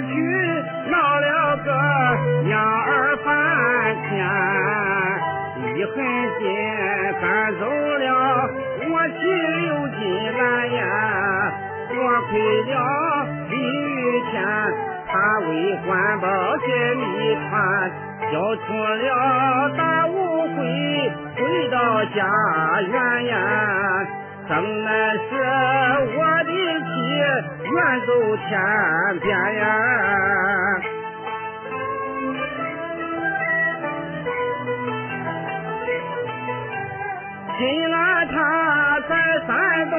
去闹了个娘儿翻天，一狠心赶走了我妻刘金兰呀，多亏了李玉田，他为环保解谜团，交出了大误会，回到家园呀。生来是我的妻远走天边呀。金兰他在山东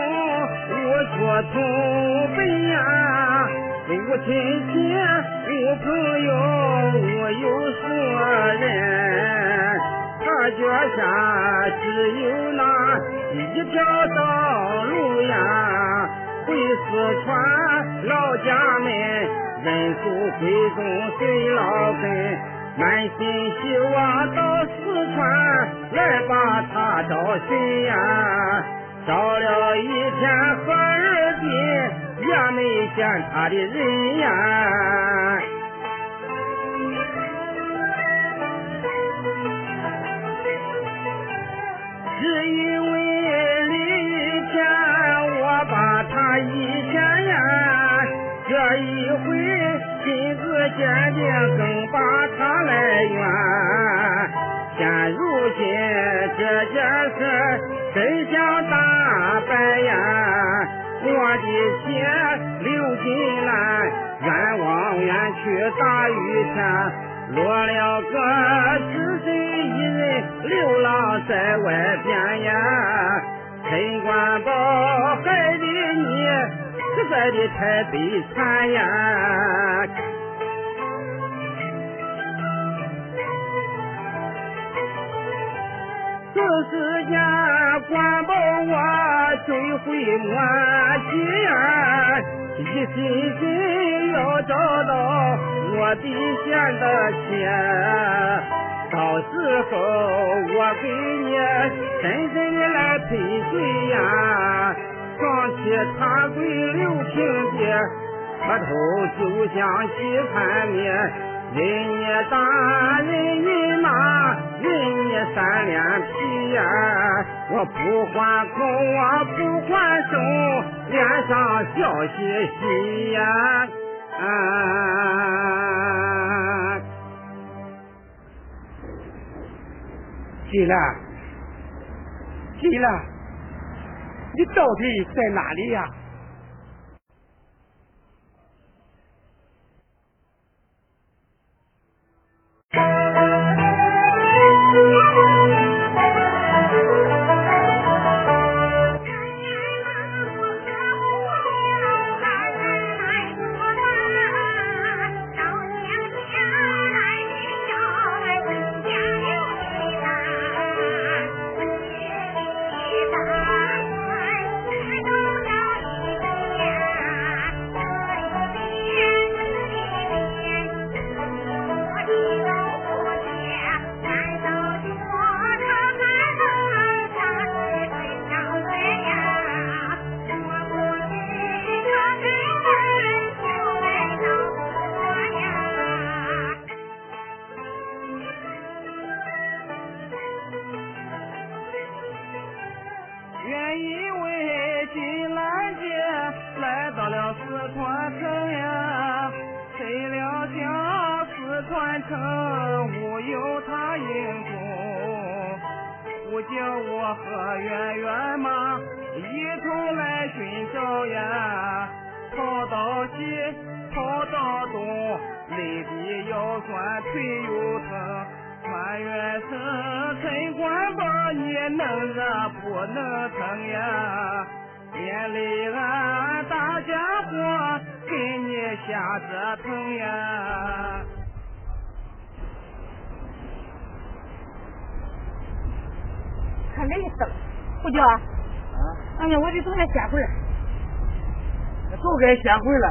无处投奔呀，无亲戚无朋友无有所人，他脚下只有那一条道路呀，回四川老家门，认祖归宗随老根。满心希望到四川来把他找寻呀，找了一天和二天也没见他的人呀。只因为把他一见呀，这一回亲自鉴定更把他来冤。现如今这件事真相大白呀，我的妻刘金兰冤枉冤屈大雨天。落了个只身一人流浪在外边呀，陈官宝害的你实在的太悲惨呀。这时间官保我追回我妻呀，一心心要找到我的贤的钱，到时候我给你深深的来赔罪呀。双膝踏跪刘平地，磕头就像西盘面。人你打，人你骂，人你三脸皮呀！我不还口，我不还手，脸上笑嘻嘻呀！啊！金兰，金兰，你到底在哪里呀？可累死了，胡椒。啊！哎呀，我得总该歇会儿。都该歇会儿了。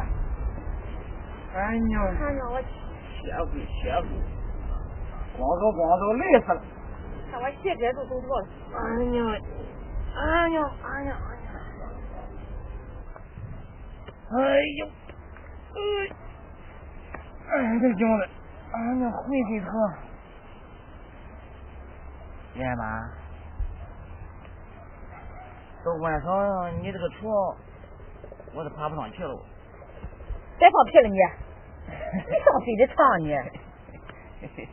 哎呀！哎呀，我歇会歇会。光走光走，累死了。看我鞋跟都走脱了。哎呀，哎呀，哎呀，哎呀！哎呦，哎，哎，这脚子，哎呀，浑身疼。爷妈，到晚上你这个床，我都爬不上去了。别放屁了你！你上谁的床你？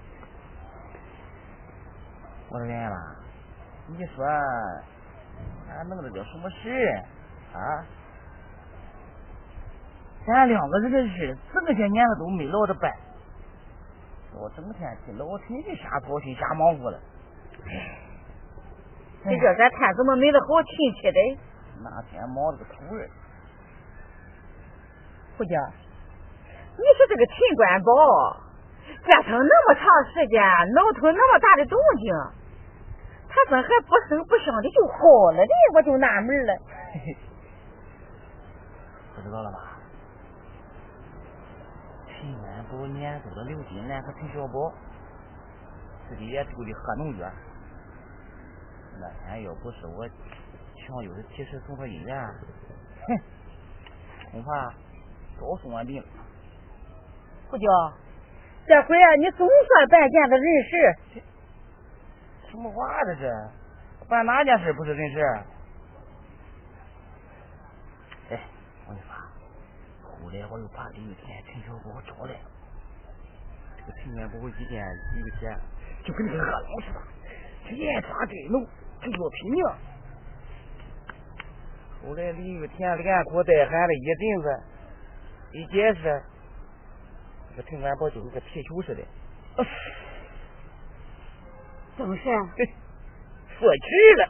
我说圆圆嘛，你说俺弄的叫什么事啊？咱两个人的事，这么些年了都没落着办，我整天替老陈家瞎操心瞎忙活了。你这咱摊怎么没得好亲戚的？那天忙了个头儿。胡家，你说这个秦官宝折腾那么长时间，闹腾那么大的动静。他怎还不声不响的就好了呢？我就纳闷了。不知道了吧？秦官宝撵走了刘金兰和陈小宝，自己也住的喝农药。那天要不是我强有的及时送到医院，哼，恐怕早送完病了。胡椒，这回啊，你总算办件子人事。什么话这是？办哪件事不是人事？哎，我跟你说，后来我又把李玉田、陈小宝找来，这个陈元宝一见李玉田，就跟那个恶狼似的，连抓带挠，就要拼命。后来李玉田连哭带喊了一阵子，一解释，这个陈元宝就跟个皮球似的。怎么事？说去了。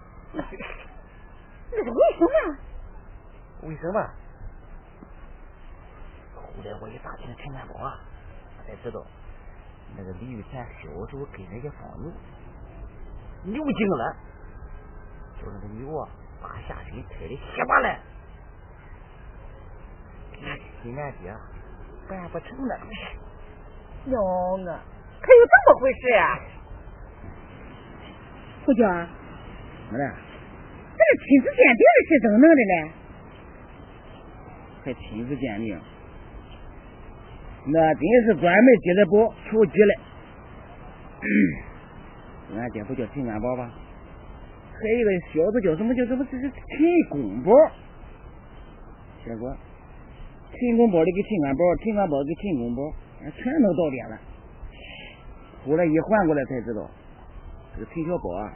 那是为什么？为什么？后来我一打听陈元宝啊，才知道那个李玉田小时候跟人家放牛，牛精了，叫那个牛啊把下身踩的稀巴烂。金兰姐办不成了。可有这么回事啊？胡娟，怎么了？这个亲子鉴定的事怎么弄的呢？还亲子鉴定？那真是专门接的宝，求急了。俺爹不叫陈元宝吧？还有一个小子叫什么？叫什么？这是陈公宝。结果陈公宝的给陈官宝，陈官宝给陈公宝，全都到点了。后来一换过来才知道。这个陈小宝啊，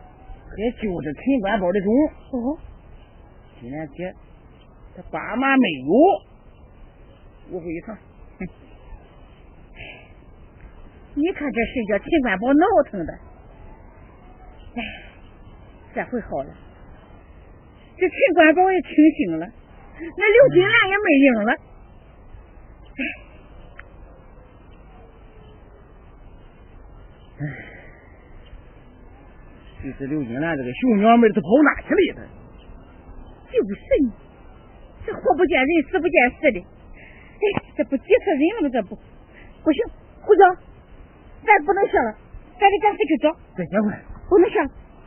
还就是陈官宝的种。哦，今天姐他爸妈没有，误会一场。哼，你看这事叫陈官宝闹腾的。哎，这回好了，这陈官宝也清醒了，那刘金兰也没影了。哎。就是刘金兰这个熊娘们，她跑哪去了？她就是你，这活不见人，死不见尸的。哎，这不急死人了吗？这不不行，胡总，咱不能歇了，咱得赶快去找。再歇会，不能歇，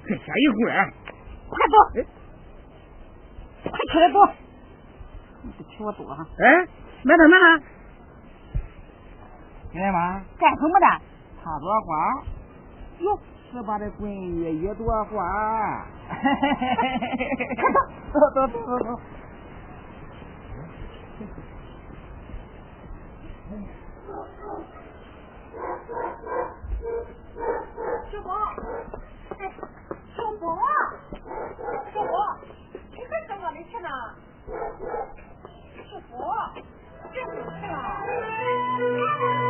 再歇一会儿。快走，快起来走。你不骑我走哈？哎，慢点，慢点。干什么的？插朵花。哟。十八的闺女一朵花，快走。走走走走。小宝，哎，小宝，小宝，你还上哪里去呢？小宝，别回去了。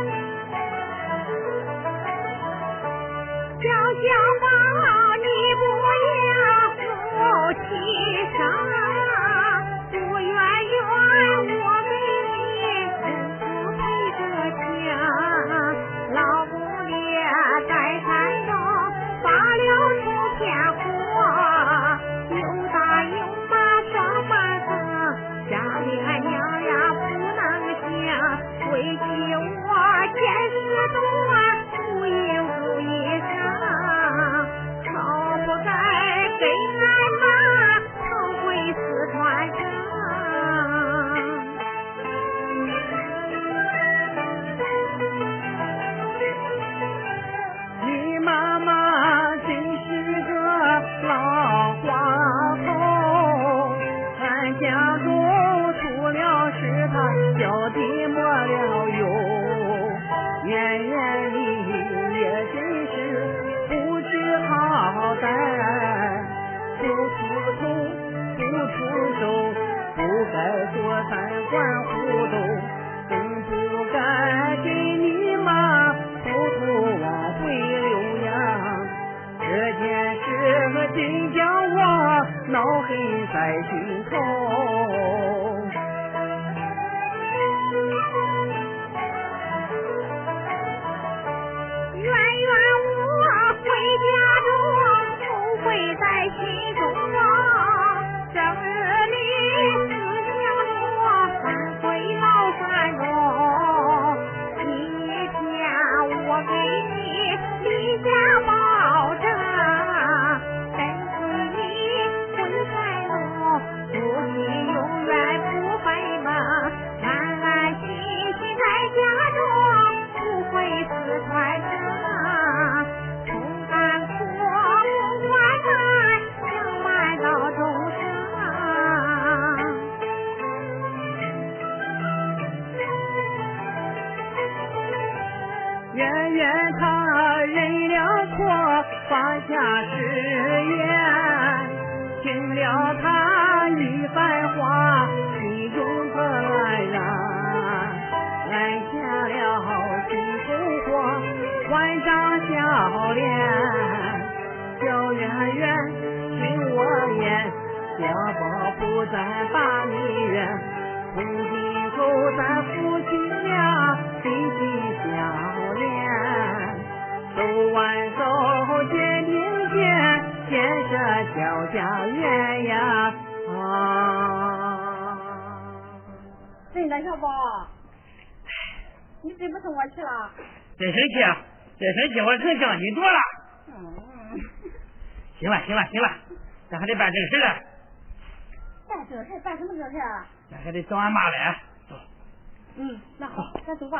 三官糊涂，更不该给你妈偷偷往回流呀！这件事真叫我恼恨在心小宝不再把你怨。从今后咱夫妻俩心心相连，手挽手肩并肩，建设小家园呀！啊！真的，小宝，你真不生我气了？真生气，啊！真生气，我成将军多了。嗯，行了，行了，行了，咱还得办正事呢，办正事，办什么这事啊？那还得找俺妈来。走，嗯，那好，咱走吧。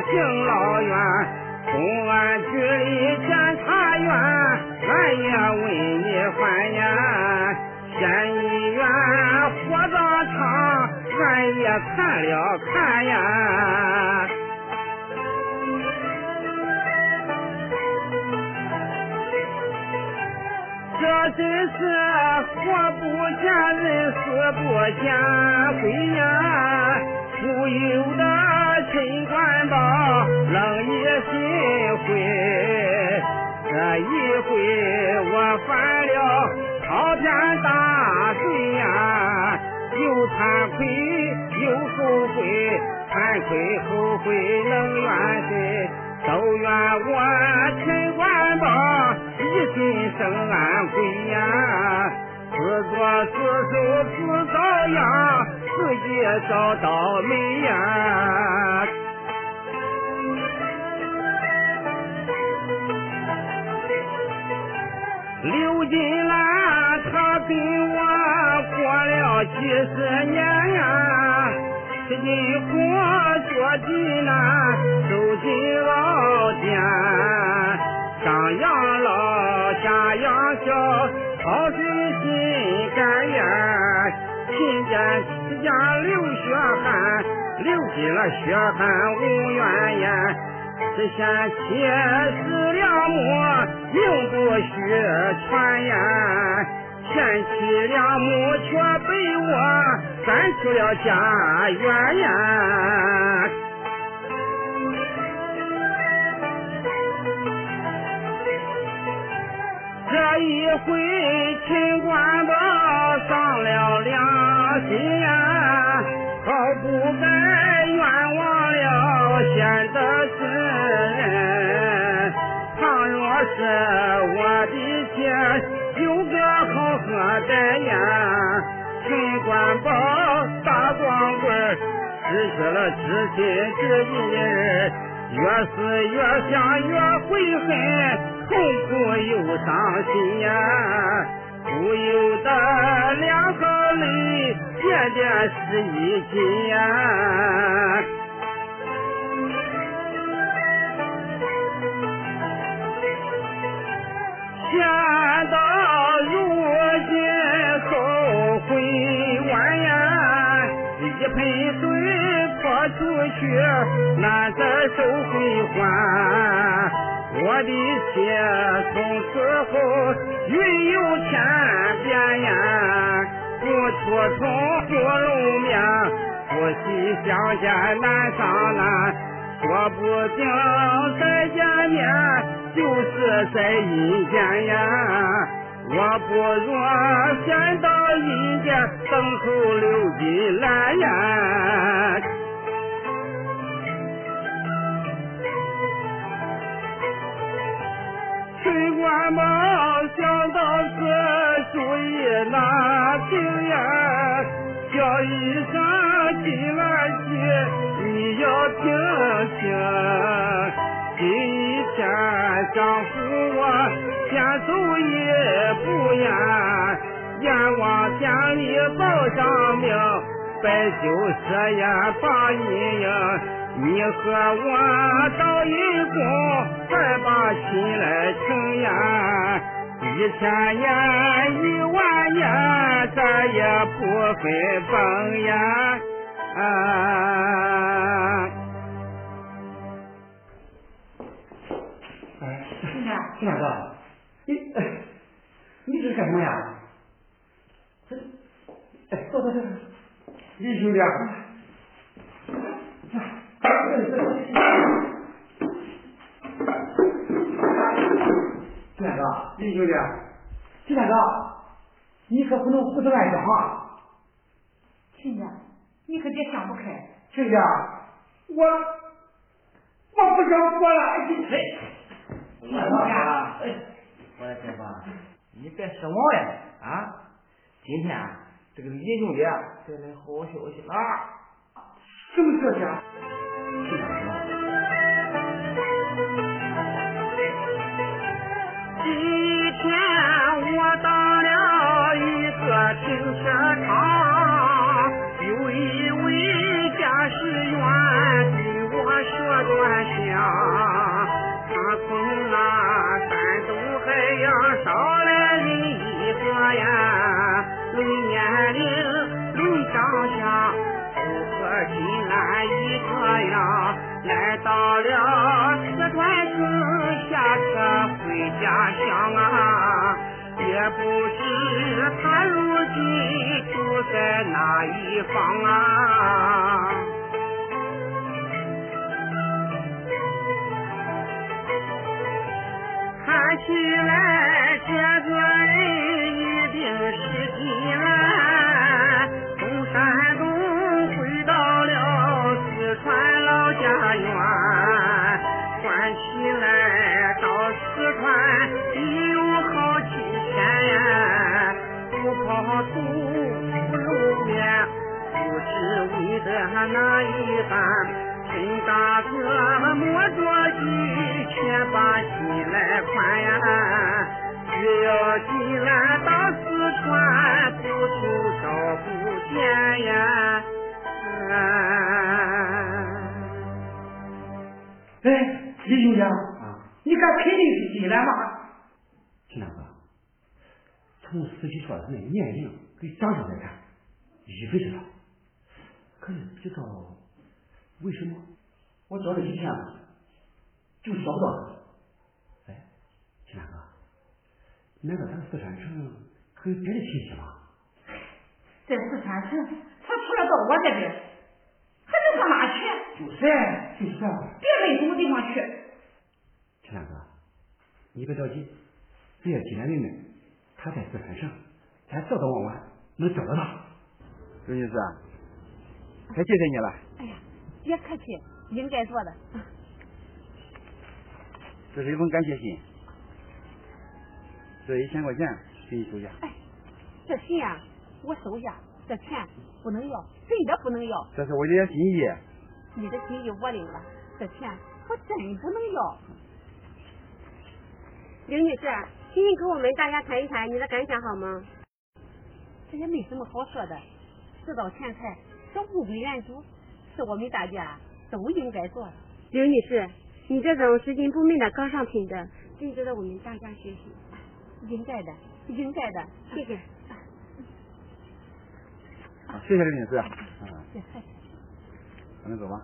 敬老院，公安局里检察院，俺也为你翻眼。县医院火葬场，俺也看了看呀。这真是活不见人死不见鬼呀，不由得。陈官保冷也心灰，这一回我犯了滔天大罪呀，又惭愧又后悔，惭愧后悔能怨谁？都怨我陈官保一心生安危呀，自作自受自遭殃。自己找到霉呀，刘金兰她跟我过了几十年啊，是进货、做尽难，受进老煎，上养老，下养小，操心心肝呀。勤俭持家流血汗，流尽了血汗无怨言。只嫌妻死良母，命不许传言。贤妻良母却被我赶出了家园呀！这一回秦官宝伤了良心呀，好不该冤枉了贤德之人。倘若是我的妻。有个好喝的呀，陈官宝大光棍，失去了知心知己的人，越思越想越悔恨，痛苦又伤心呀，不由得两行泪点点湿衣襟呀。想到如今后悔晚呀，一盆水泼出去难再收回还。我的妻从此后云游天边呀，不出城不露面，夫妻相见难上难，说不定再见面。就是在阴间呀，我不如先到阴间等候刘金兰呀。陈官宝想到此，主意难，一声金兰姐，你要听听。今天丈夫我先走一步呀，阎王殿里报上名，摆酒设宴把你迎。你和我到阴宫，再把亲来成呀。一千年一万年，咱也不分崩呀。啊。金大哥，你你这是干什么呀？这，哎，坐坐坐，李兄弟，金大哥，李兄弟，金大哥，你可不能胡思乱想啊！亲家，你可别想不开。亲家，我我不想活了，你。我老啊，我的天吧，你别失望呀啊！今天这个李兄弟带来好消息了。什么消息啊？到了四川城下车回家乡啊，也不知他如今住在哪一方啊。看起来这个那一半陈大哥莫着急千把心来宽呀只要进来到四川处处找不见呀。哎李兄弟啊你敢肯定是进来吗？陈大哥从司机说长的年龄跟长相来看一辈子可是不知道为什么我找了几天了，就找不到他。哎，秦大哥，难道咱四川城还有别的亲戚吗？在四川城，他除了到我这边，还能上哪去？就是，就是啊。别没什么地方去。陈大哥，你别着急，只要进来妹妹，他在四川省，咱早早晚晚能找到他。刘女士，太谢谢你了。哎呀，别客气，应该做的。这是一封感谢信，这一千块钱给你收下。哎，这信啊，我收下，这钱不能要，真的不能要。这是我的心意。你的心意我领了，这钱我真不能要。刘女士，请你跟我们大家谈一谈你的感想好吗？这也没什么好说的，知道钱财是物归原主，是我们大家都应该做的。刘女士，你这种拾金不昧的高尚品德，真值得我们大家学习。应该的，应该的，谢谢。谢谢刘女士。啊，别客气。咱们走吧。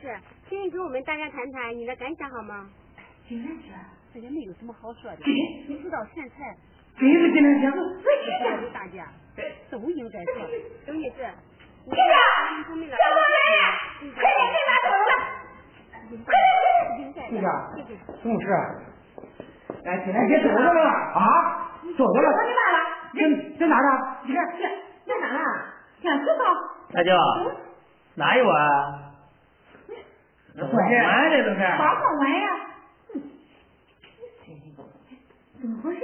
刘女士，请你跟我们大家谈谈你的感想好吗？金莲姐，这也没有什么好说的。你知道现在，真是金莲姐，是我们大家都应该做。刘女士，你这个小伙子，快点给拿走了，快点，应该是的。不是？什么事？哎，金莲姐走了吗？啊，走了。我你来了，在在哪呢？你看，在哪呢？想知道？大舅，哪有啊？那换完了都是。好好玩呀？怎么回事？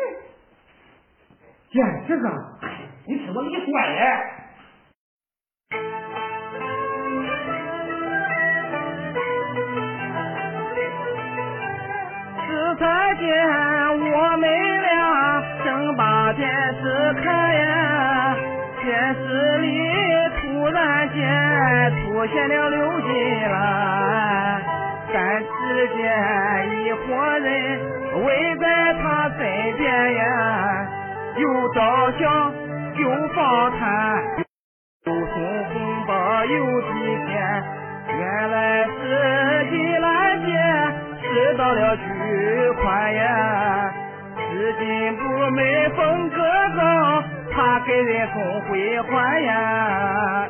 见这个，你听我跟你说嘞。是才见我们俩正把电视看呀，电视里突然间出现了刘金兰，只见一伙人围在他身边呀，有照相，有访谈，有送红包，有提钱，原来是金兰姐。知道了巨款呀，拾金不昧风格高，他给人送回还呀。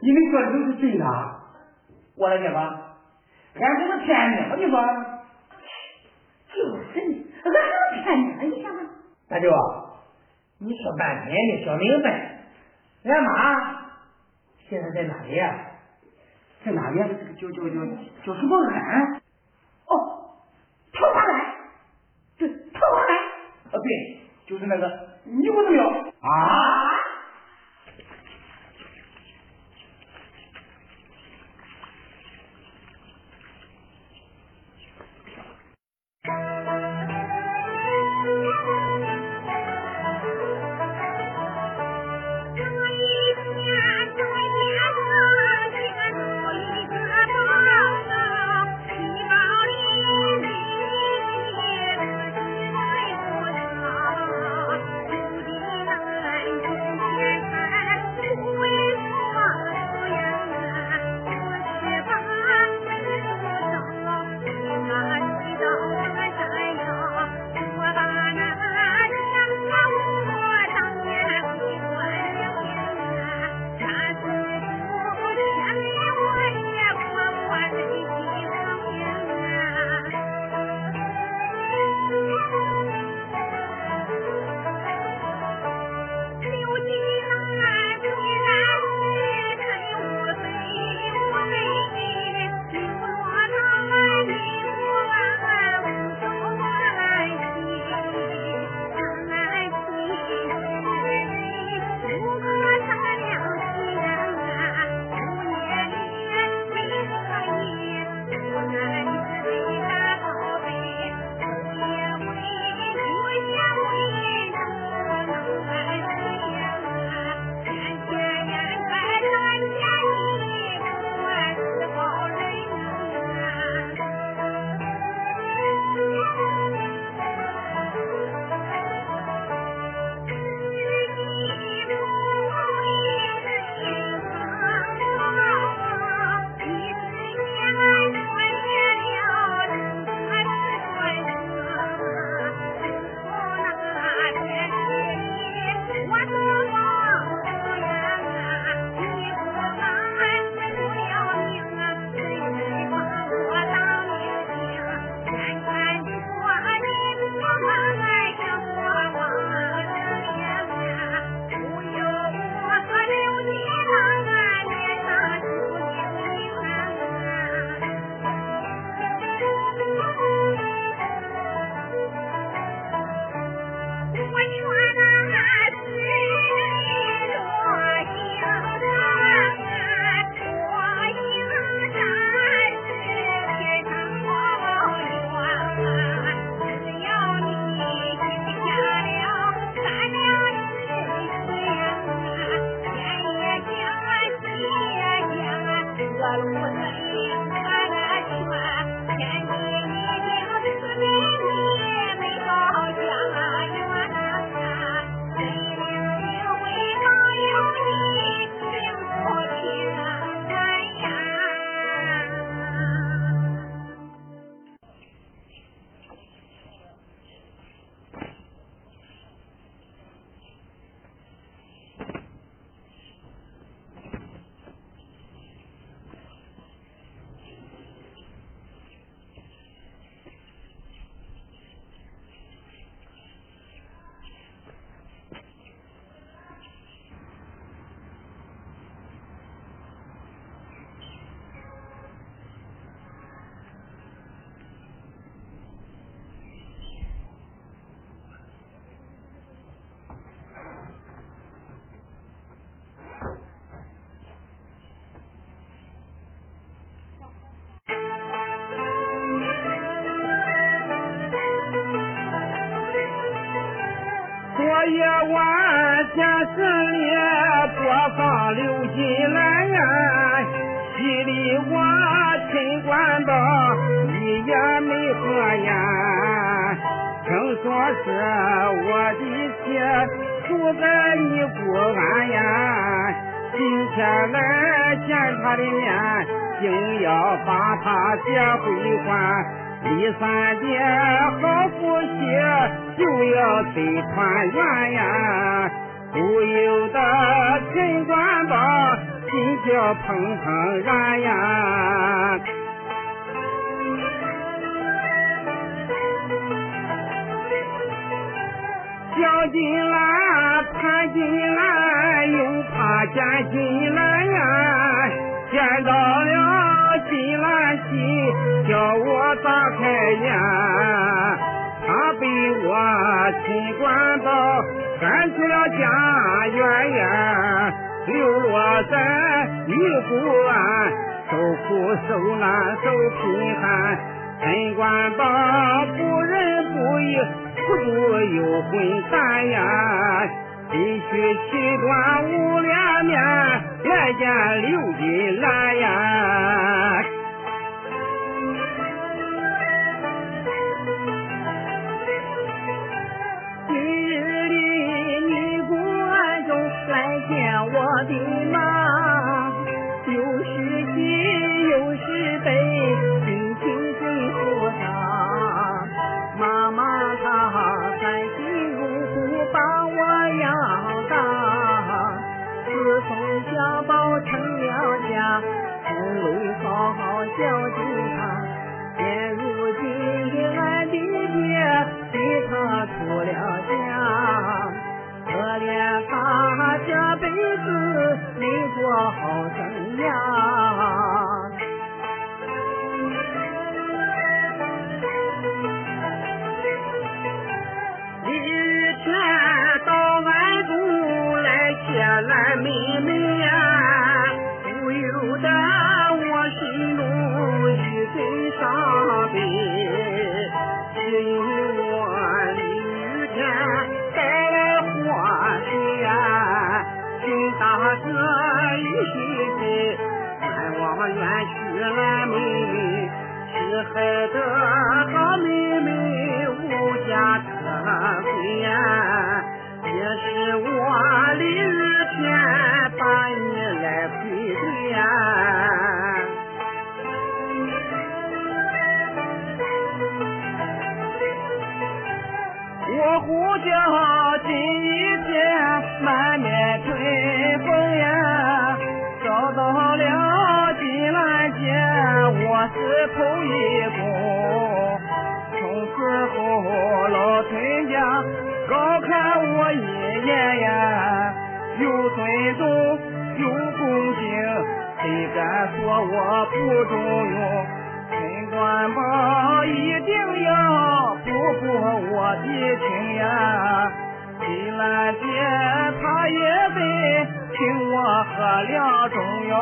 你们都是真的？我来解吧，俺这是骗你，我你说。就是你，俺能骗你？你想想。大舅，你说半天没说明白。俺妈现在在哪里呀？在哪里？就就就叫什么安？哦，桃花庵。对，桃花庵。啊，对，就是那个女鬼子庙。啊？啊。没合眼，正说是我的妻住在尼姑庵呀，今天来见他的面，定要把他接回还。第三节好福气就要得团圆呀，不由得陈官宝心跳砰砰然呀。小金兰盼金兰，又怕见金兰呀，见到了金兰喜，叫我打开眼，他被我亲官到赶出了家园呀，流落在尼姑庵，受苦受难受贫寒，陈官宝不仁不义。不住有混蛋呀，必须七端午连面来见刘金兰呀。今日里尼姑庵中来见我的妈，子没过好生涯。李日全到俺中来接来妹妹只说我不中用？陈官宝一定要不顾我的情呀，李兰姐她也得请我喝两盅哟。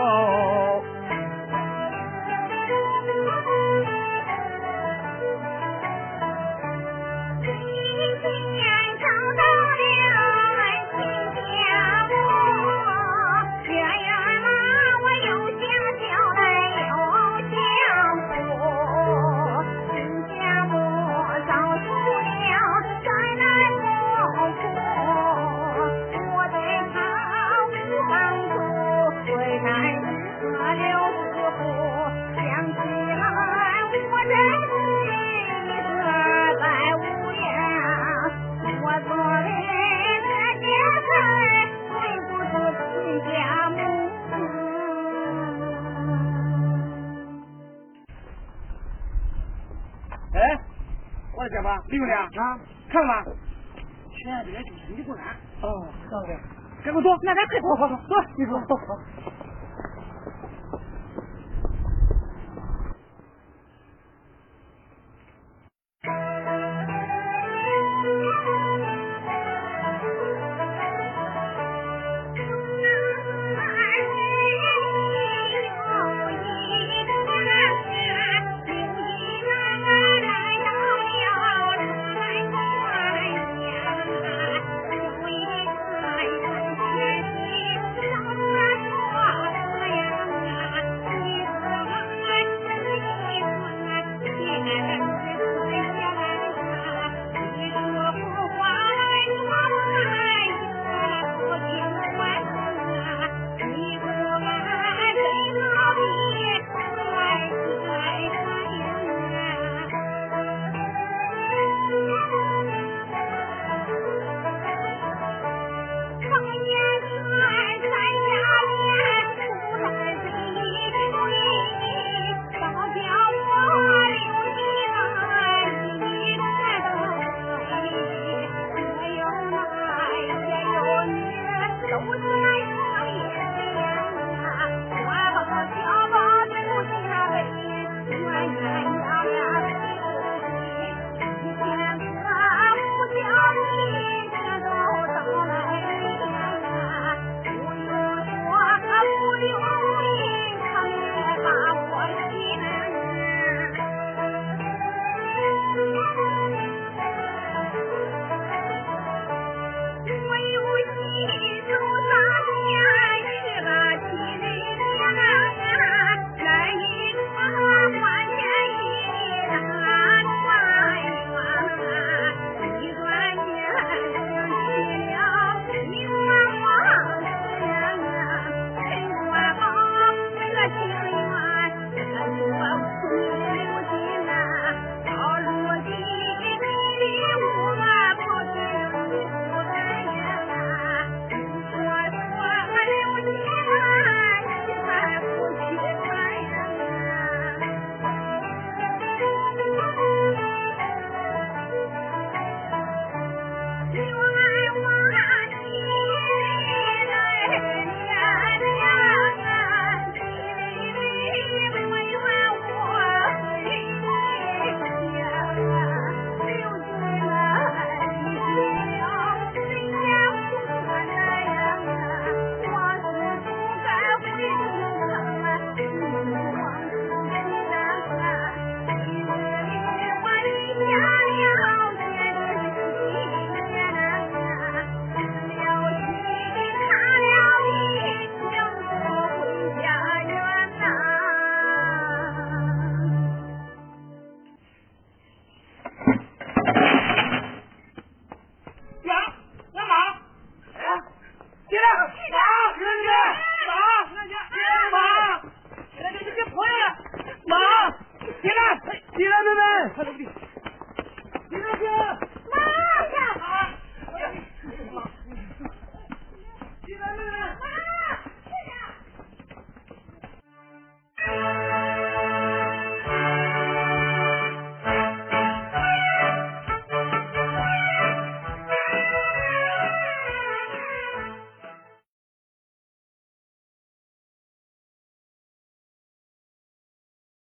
李兄弟啊，看吧，前边就是尼姑庵。哦，看了。赶快走，那咱快走，走，走，走走。